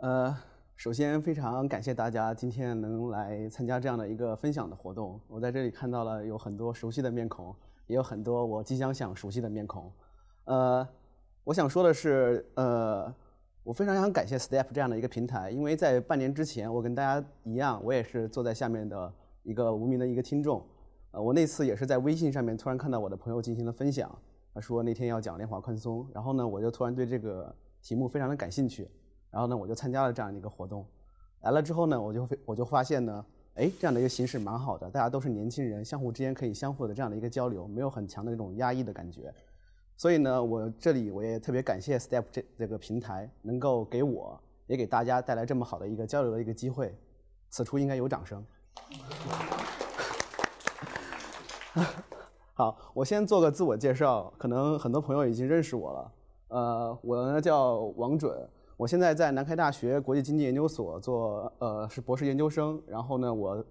呃，首先非常感谢大家今天能来参加这样的一个分享的活动。我在这里看到了有很多熟悉的面孔，也有很多我即将想熟悉的面孔。呃，我想说的是，呃，我非常想感谢 Step 这样的一个平台，因为在半年之前，我跟大家一样，我也是坐在下面的一个无名的一个听众。呃，我那次也是在微信上面突然看到我的朋友进行了分享，他说那天要讲量化宽松，然后呢，我就突然对这个题目非常的感兴趣。然后呢，我就参加了这样的一个活动。来了之后呢，我就我就发现呢，哎，这样的一个形式蛮好的，大家都是年轻人，相互之间可以相互的这样的一个交流，没有很强的那种压抑的感觉。所以呢，我这里我也特别感谢 Step 这这个平台，能够给我也给大家带来这么好的一个交流的一个机会。此处应该有掌声。好，我先做个自我介绍，可能很多朋友已经认识我了。呃，我呢叫王准。我现在在南开大学国际经济研究所做，呃，是博士研究生。然后呢，我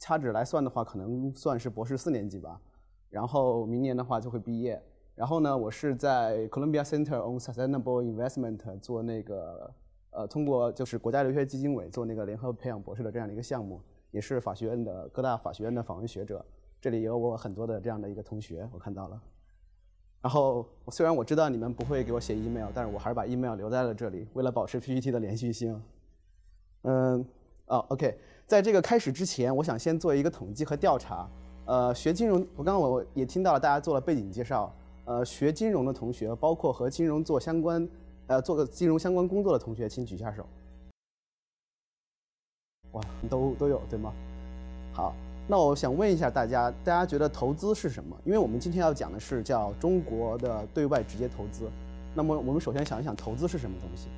掐指来算的话，可能算是博士四年级吧。然后明年的话就会毕业。然后呢，我是在 Columbia Center on Sustainable Investment 做那个，呃，通过就是国家留学基金委做那个联合培养博士的这样的一个项目，也是法学院的各大法学院的访问学者。这里有我很多的这样的一个同学，我看到了。然后，虽然我知道你们不会给我写 email，但是我还是把 email 留在了这里，为了保持 PPT 的连续性。嗯，哦，OK，在这个开始之前，我想先做一个统计和调查。呃，学金融，我刚刚我也听到了大家做了背景介绍。呃，学金融的同学，包括和金融做相关，呃，做个金融相关工作的同学，请举一下手。哇，都都有对吗？好。那我想问一下大家，大家觉得投资是什么？因为我们今天要讲的是叫中国的对外直接投资。那么我们首先想一想，投资是什么东西？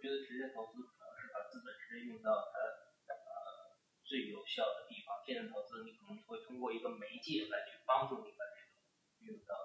觉得直接投资可能是把资本直接用到它呃最有效的地方。天然投资你可能会通过一个媒介来去帮助你把这个运用到